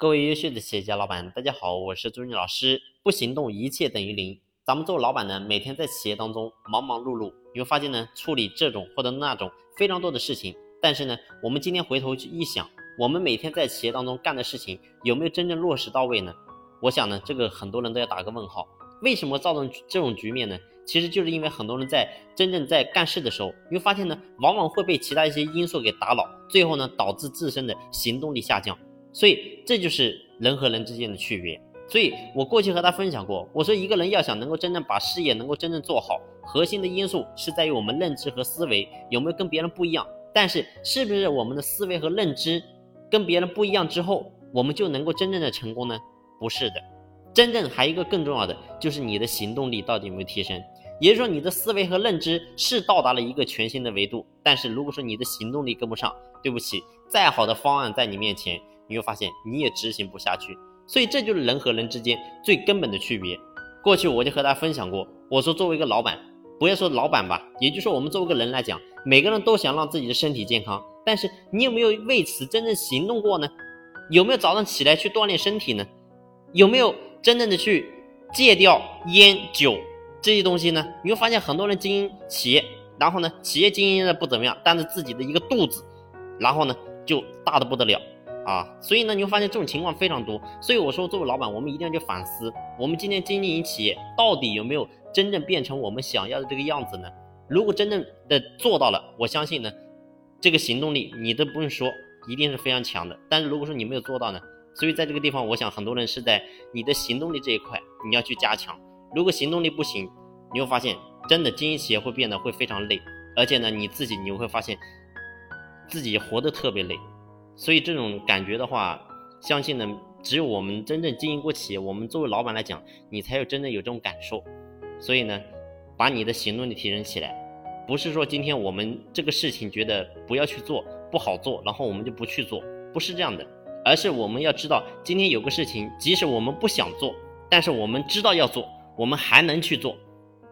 各位优秀的企业家老板，大家好，我是朱军老师。不行动，一切等于零。咱们做老板呢，每天在企业当中忙忙碌碌，你会发现呢，处理这种或者那种非常多的事情。但是呢，我们今天回头去一想，我们每天在企业当中干的事情有没有真正落实到位呢？我想呢，这个很多人都要打个问号。为什么造成这种局面呢？其实就是因为很多人在真正在干事的时候，你会发现呢，往往会被其他一些因素给打扰，最后呢，导致自身的行动力下降。所以这就是人和人之间的区别。所以我过去和他分享过，我说一个人要想能够真正把事业能够真正做好，核心的因素是在于我们认知和思维有没有跟别人不一样。但是是不是我们的思维和认知跟别人不一样之后，我们就能够真正的成功呢？不是的，真正还有一个更重要的就是你的行动力到底有没有提升。也就是说，你的思维和认知是到达了一个全新的维度，但是如果说你的行动力跟不上，对不起，再好的方案在你面前。你会发现你也执行不下去，所以这就是人和人之间最根本的区别。过去我就和大家分享过，我说作为一个老板，不要说老板吧，也就是说我们作为一个人来讲，每个人都想让自己的身体健康，但是你有没有为此真正行动过呢？有没有早上起来去锻炼身体呢？有没有真正的去戒掉烟酒这些东西呢？你会发现很多人经营企业，然后呢，企业经营的不怎么样，但是自己的一个肚子，然后呢就大的不得了。啊，所以呢，你会发现这种情况非常多。所以我说，作为老板，我们一定要去反思，我们今天经营企业到底有没有真正变成我们想要的这个样子呢？如果真正的做到了，我相信呢，这个行动力你都不用说，一定是非常强的。但是如果说你没有做到呢，所以在这个地方，我想很多人是在你的行动力这一块你要去加强。如果行动力不行，你会发现真的经营企业会变得会非常累，而且呢，你自己你会发现自己活得特别累。所以这种感觉的话，相信呢，只有我们真正经营过企业，我们作为老板来讲，你才有真正有这种感受。所以呢，把你的行动力提升起来，不是说今天我们这个事情觉得不要去做，不好做，然后我们就不去做，不是这样的，而是我们要知道，今天有个事情，即使我们不想做，但是我们知道要做，我们还能去做。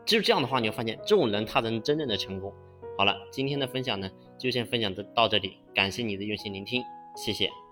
只有这样的话，你会发现这种人他能真正的成功。好了，今天的分享呢，就先分享到到这里，感谢你的用心聆听。谢谢。